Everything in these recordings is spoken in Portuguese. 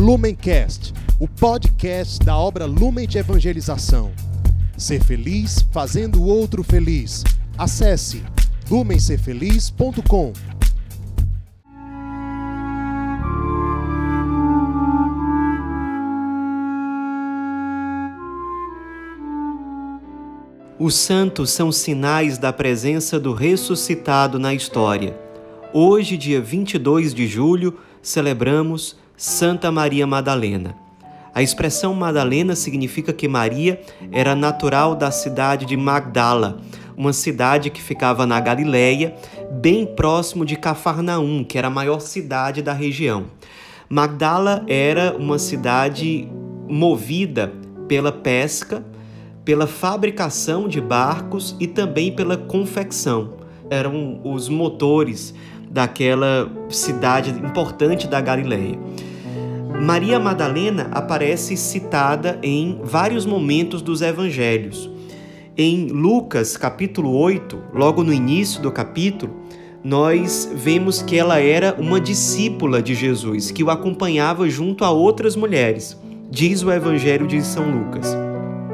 Lumencast, o podcast da obra Lumen de Evangelização. Ser feliz fazendo o outro feliz. Acesse lumencerfeliz.com. Os santos são sinais da presença do ressuscitado na história. Hoje, dia 22 de julho, celebramos Santa Maria Madalena. A expressão Madalena significa que Maria era natural da cidade de Magdala, uma cidade que ficava na Galileia, bem próximo de Cafarnaum, que era a maior cidade da região. Magdala era uma cidade movida pela pesca, pela fabricação de barcos e também pela confecção. Eram os motores daquela cidade importante da Galileia. Maria Madalena aparece citada em vários momentos dos evangelhos. Em Lucas, capítulo 8, logo no início do capítulo, nós vemos que ela era uma discípula de Jesus, que o acompanhava junto a outras mulheres. Diz o evangelho de São Lucas.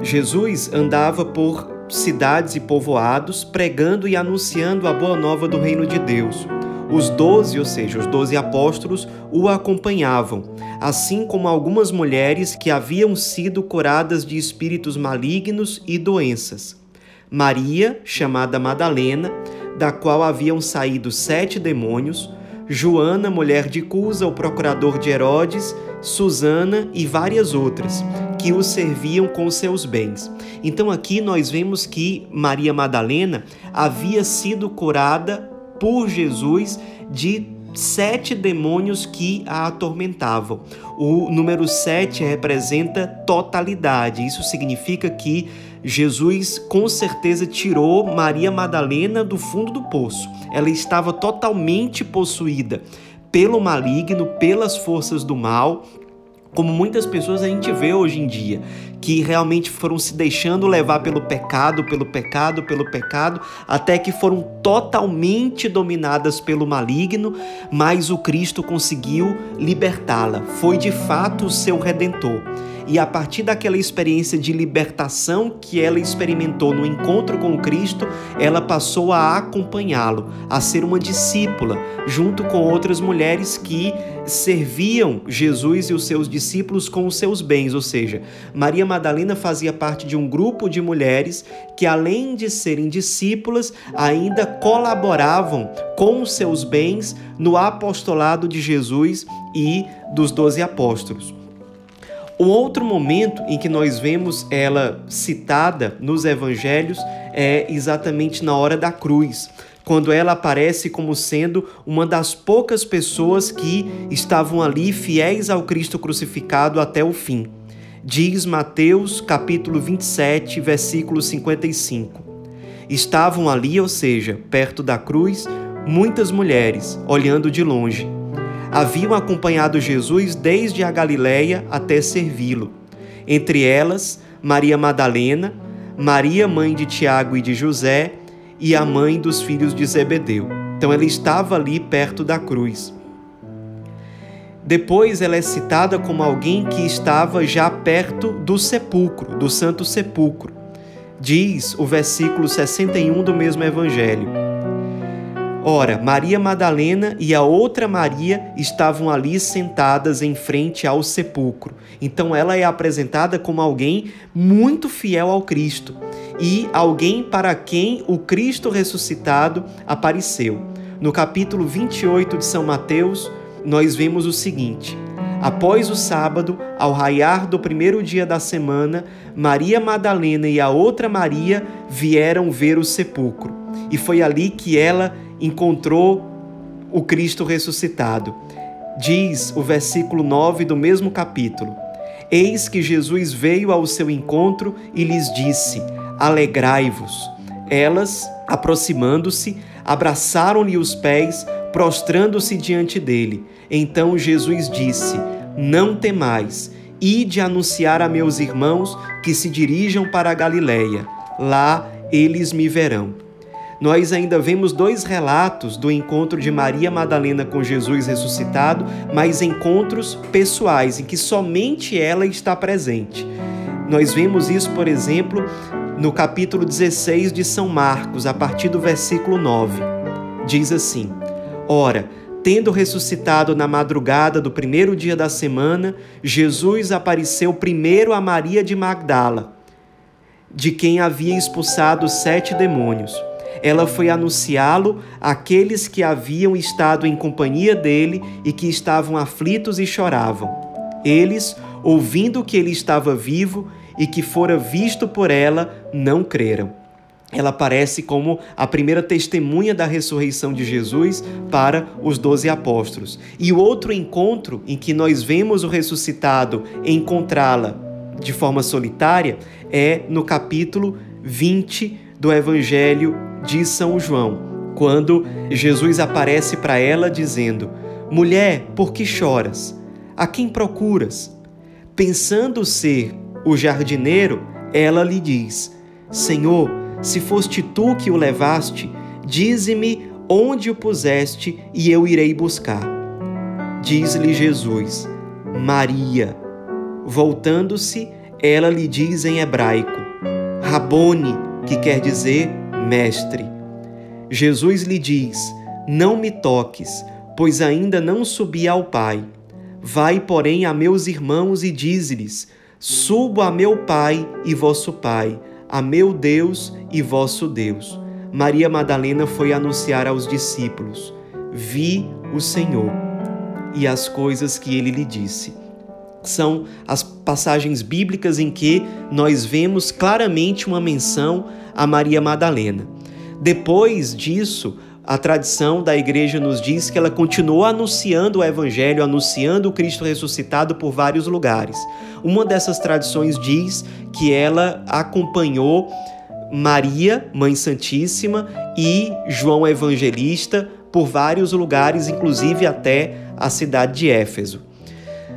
Jesus andava por cidades e povoados, pregando e anunciando a boa nova do reino de Deus. Os doze, ou seja, os doze apóstolos, o acompanhavam, assim como algumas mulheres que haviam sido curadas de espíritos malignos e doenças. Maria, chamada Madalena, da qual haviam saído sete demônios, Joana, mulher de Cusa, o procurador de Herodes, Susana e várias outras, que o serviam com seus bens. Então aqui nós vemos que Maria Madalena havia sido curada por Jesus de sete demônios que a atormentavam. O número sete representa totalidade. Isso significa que Jesus com certeza tirou Maria Madalena do fundo do poço. Ela estava totalmente possuída pelo maligno, pelas forças do mal, como muitas pessoas a gente vê hoje em dia, que realmente foram se deixando levar pelo pecado, pelo pecado, pelo pecado, até que foram totalmente dominadas pelo maligno, mas o Cristo conseguiu libertá-la. Foi de fato o seu redentor. E a partir daquela experiência de libertação que ela experimentou no encontro com Cristo, ela passou a acompanhá-lo, a ser uma discípula, junto com outras mulheres que serviam Jesus e os seus discípulos com os seus bens, ou seja, Maria Madalena fazia parte de um grupo de mulheres que, além de serem discípulas, ainda colaboravam com os seus bens no apostolado de Jesus e dos doze apóstolos. Um outro momento em que nós vemos ela citada nos evangelhos é exatamente na hora da cruz quando ela aparece como sendo uma das poucas pessoas que estavam ali fiéis ao Cristo crucificado até o fim. Diz Mateus capítulo 27, versículo 55. Estavam ali, ou seja, perto da cruz, muitas mulheres, olhando de longe. Haviam acompanhado Jesus desde a Galiléia até servi-lo. Entre elas, Maria Madalena, Maria, mãe de Tiago e de José, e a mãe dos filhos de Zebedeu. Então ela estava ali perto da cruz. Depois ela é citada como alguém que estava já perto do sepulcro, do Santo Sepulcro. Diz o versículo 61 do mesmo evangelho. Ora, Maria Madalena e a outra Maria estavam ali sentadas em frente ao sepulcro. Então ela é apresentada como alguém muito fiel ao Cristo e alguém para quem o Cristo ressuscitado apareceu. No capítulo 28 de São Mateus, nós vemos o seguinte: Após o sábado, ao raiar do primeiro dia da semana, Maria Madalena e a outra Maria vieram ver o sepulcro. E foi ali que ela encontrou o Cristo ressuscitado. Diz o versículo 9 do mesmo capítulo: Eis que Jesus veio ao seu encontro e lhes disse: Alegrai-vos. Elas, aproximando-se, abraçaram-lhe os pés, prostrando-se diante dele. Então Jesus disse: Não temais, ide anunciar a meus irmãos que se dirijam para a Galiléia. Lá eles me verão. Nós ainda vemos dois relatos do encontro de Maria Madalena com Jesus ressuscitado, mas encontros pessoais, em que somente ela está presente. Nós vemos isso, por exemplo, no capítulo 16 de São Marcos, a partir do versículo 9. Diz assim: Ora, tendo ressuscitado na madrugada do primeiro dia da semana, Jesus apareceu primeiro a Maria de Magdala, de quem havia expulsado sete demônios ela foi anunciá-lo àqueles que haviam estado em companhia dele e que estavam aflitos e choravam. Eles, ouvindo que ele estava vivo e que fora visto por ela, não creram. Ela aparece como a primeira testemunha da ressurreição de Jesus para os doze apóstolos. E o outro encontro em que nós vemos o ressuscitado encontrá-la de forma solitária é no capítulo 20 do Evangelho de São João, quando Jesus aparece para ela dizendo: Mulher, por que choras? A quem procuras? Pensando ser o jardineiro, ela lhe diz: Senhor, se foste tu que o levaste, dize-me onde o puseste e eu irei buscar. Diz-lhe Jesus: Maria. Voltando-se, ela lhe diz em hebraico: Rabone, que quer dizer Mestre. Jesus lhe diz: Não me toques, pois ainda não subi ao Pai. Vai, porém, a meus irmãos e dize-lhes: Subo a meu Pai e vosso Pai, a meu Deus e vosso Deus. Maria Madalena foi anunciar aos discípulos: Vi o Senhor e as coisas que ele lhe disse. São as passagens bíblicas em que nós vemos claramente uma menção a Maria Madalena. Depois disso, a tradição da igreja nos diz que ela continuou anunciando o evangelho, anunciando o Cristo ressuscitado por vários lugares. Uma dessas tradições diz que ela acompanhou Maria, Mãe Santíssima, e João Evangelista por vários lugares, inclusive até a cidade de Éfeso.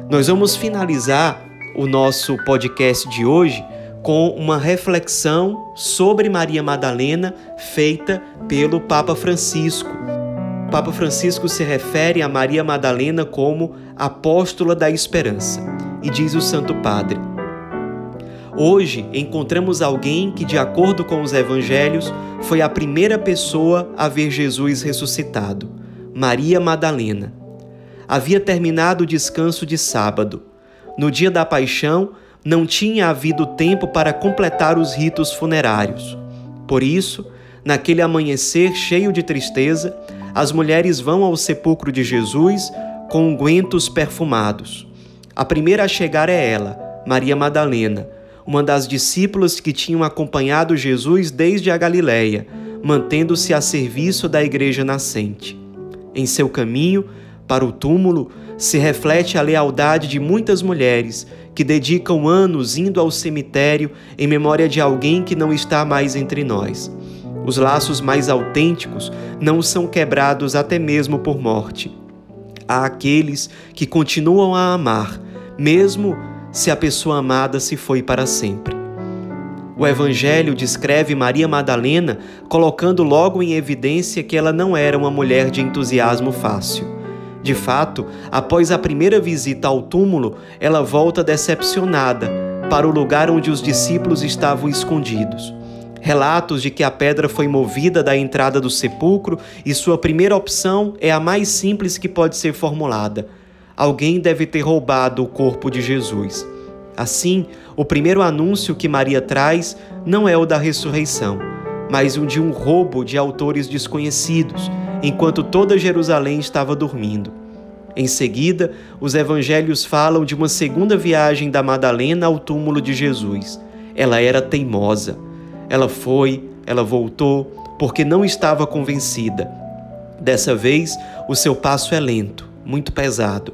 Nós vamos finalizar o nosso podcast de hoje com uma reflexão sobre Maria Madalena feita pelo Papa Francisco. O Papa Francisco se refere a Maria Madalena como apóstola da esperança e diz o Santo Padre: Hoje encontramos alguém que, de acordo com os evangelhos, foi a primeira pessoa a ver Jesus ressuscitado, Maria Madalena. Havia terminado o descanso de sábado. No dia da paixão, não tinha havido tempo para completar os ritos funerários. Por isso, naquele amanhecer cheio de tristeza, as mulheres vão ao sepulcro de Jesus com ungüentos perfumados. A primeira a chegar é ela, Maria Madalena, uma das discípulas que tinham acompanhado Jesus desde a Galiléia, mantendo-se a serviço da igreja nascente. Em seu caminho para o túmulo se reflete a lealdade de muitas mulheres que dedicam anos indo ao cemitério em memória de alguém que não está mais entre nós. Os laços mais autênticos não são quebrados até mesmo por morte. Há aqueles que continuam a amar, mesmo se a pessoa amada se foi para sempre. O Evangelho descreve Maria Madalena colocando logo em evidência que ela não era uma mulher de entusiasmo fácil. De fato, após a primeira visita ao túmulo, ela volta decepcionada para o lugar onde os discípulos estavam escondidos. Relatos de que a pedra foi movida da entrada do sepulcro e sua primeira opção é a mais simples que pode ser formulada: alguém deve ter roubado o corpo de Jesus. Assim, o primeiro anúncio que Maria traz não é o da ressurreição, mas o de um roubo de autores desconhecidos enquanto toda Jerusalém estava dormindo. Em seguida, os evangelhos falam de uma segunda viagem da Madalena ao túmulo de Jesus. Ela era teimosa. Ela foi, ela voltou, porque não estava convencida. Dessa vez, o seu passo é lento, muito pesado.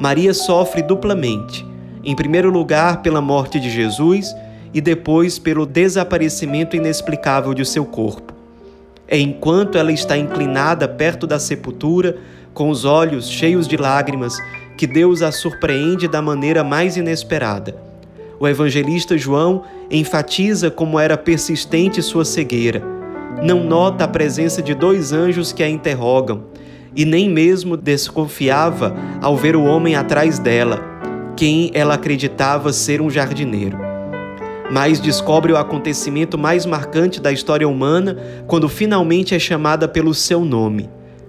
Maria sofre duplamente. Em primeiro lugar, pela morte de Jesus e depois pelo desaparecimento inexplicável de seu corpo. É enquanto ela está inclinada perto da sepultura, com os olhos cheios de lágrimas, que Deus a surpreende da maneira mais inesperada. O evangelista João enfatiza como era persistente sua cegueira. não nota a presença de dois anjos que a interrogam, e nem mesmo desconfiava ao ver o homem atrás dela, quem ela acreditava ser um jardineiro. Mas descobre o acontecimento mais marcante da história humana quando finalmente é chamada pelo seu nome,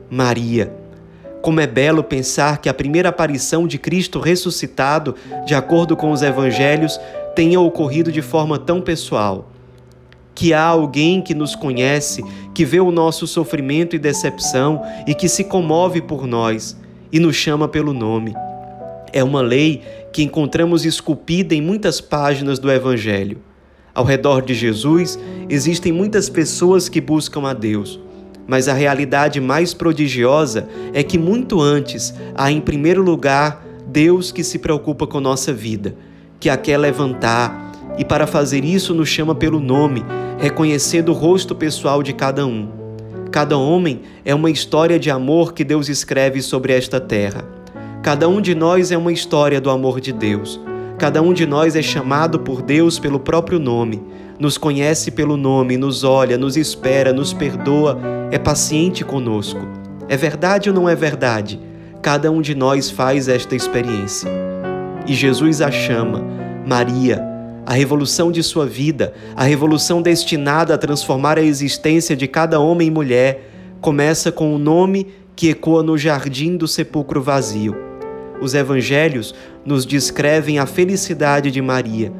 Maria. Como é belo pensar que a primeira aparição de Cristo ressuscitado, de acordo com os evangelhos, tenha ocorrido de forma tão pessoal que há alguém que nos conhece, que vê o nosso sofrimento e decepção e que se comove por nós e nos chama pelo nome. É uma lei que encontramos esculpida em muitas páginas do Evangelho. Ao redor de Jesus existem muitas pessoas que buscam a Deus, mas a realidade mais prodigiosa é que muito antes há em primeiro lugar Deus que se preocupa com nossa vida, que a quer levantar e para fazer isso nos chama pelo nome reconhecendo o rosto pessoal de cada um. Cada homem é uma história de amor que Deus escreve sobre esta terra. Cada um de nós é uma história do amor de Deus. Cada um de nós é chamado por Deus pelo próprio nome, nos conhece pelo nome, nos olha, nos espera, nos perdoa, é paciente conosco. É verdade ou não é verdade? Cada um de nós faz esta experiência. E Jesus a chama, Maria, a revolução de sua vida, a revolução destinada a transformar a existência de cada homem e mulher, começa com o um nome que ecoa no jardim do sepulcro vazio. Os evangelhos nos descrevem a felicidade de Maria.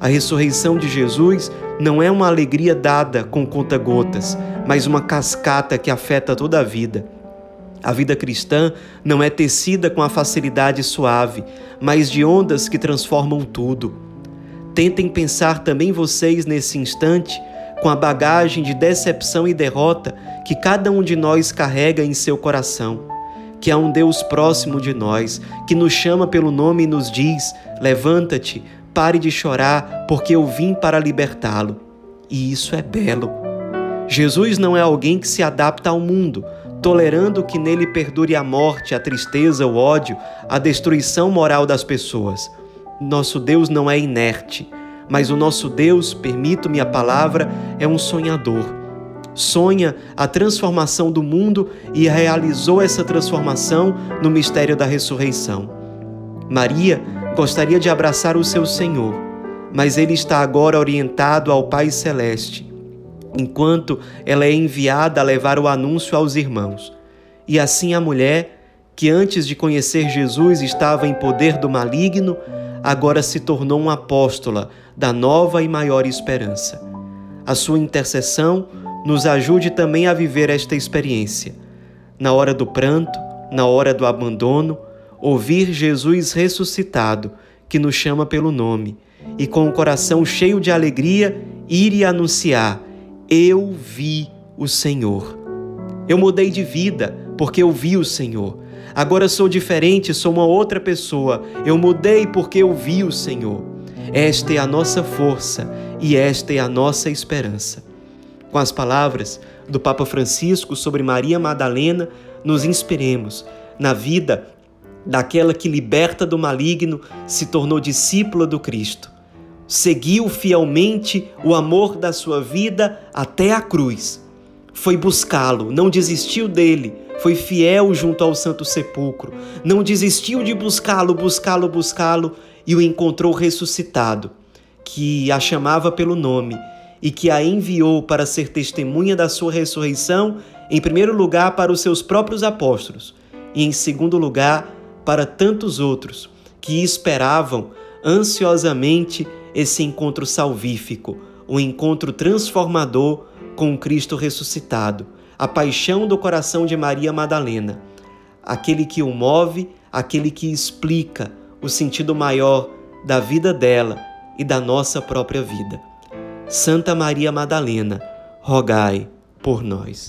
A ressurreição de Jesus não é uma alegria dada com conta-gotas, mas uma cascata que afeta toda a vida. A vida cristã não é tecida com a facilidade suave, mas de ondas que transformam tudo. Tentem pensar também vocês nesse instante com a bagagem de decepção e derrota que cada um de nós carrega em seu coração. Que há um Deus próximo de nós, que nos chama pelo nome e nos diz: Levanta-te, pare de chorar, porque eu vim para libertá-lo. E isso é belo. Jesus não é alguém que se adapta ao mundo, tolerando que nele perdure a morte, a tristeza, o ódio, a destruição moral das pessoas. Nosso Deus não é inerte, mas o nosso Deus, permito-me a palavra, é um sonhador. Sonha a transformação do mundo e realizou essa transformação no mistério da ressurreição. Maria gostaria de abraçar o seu Senhor, mas ele está agora orientado ao Pai Celeste, enquanto ela é enviada a levar o anúncio aos irmãos. E assim a mulher, que antes de conhecer Jesus estava em poder do maligno, agora se tornou uma apóstola da nova e maior esperança. A sua intercessão nos ajude também a viver esta experiência. Na hora do pranto, na hora do abandono, ouvir Jesus ressuscitado, que nos chama pelo nome, e com o coração cheio de alegria, ir e anunciar: Eu vi o Senhor. Eu mudei de vida porque eu vi o Senhor. Agora sou diferente, sou uma outra pessoa. Eu mudei porque eu vi o Senhor. Esta é a nossa força e esta é a nossa esperança. Com as palavras do Papa Francisco sobre Maria Madalena, nos inspiremos na vida daquela que, liberta do maligno, se tornou discípula do Cristo. Seguiu fielmente o amor da sua vida até a cruz. Foi buscá-lo, não desistiu dele foi fiel junto ao Santo Sepulcro, não desistiu de buscá-lo, buscá-lo, buscá-lo e o encontrou ressuscitado, que a chamava pelo nome e que a enviou para ser testemunha da sua ressurreição, em primeiro lugar para os seus próprios apóstolos e em segundo lugar para tantos outros que esperavam ansiosamente esse encontro salvífico, o um encontro transformador com Cristo ressuscitado a paixão do coração de Maria Madalena, aquele que o move, aquele que explica o sentido maior da vida dela e da nossa própria vida. Santa Maria Madalena, rogai por nós.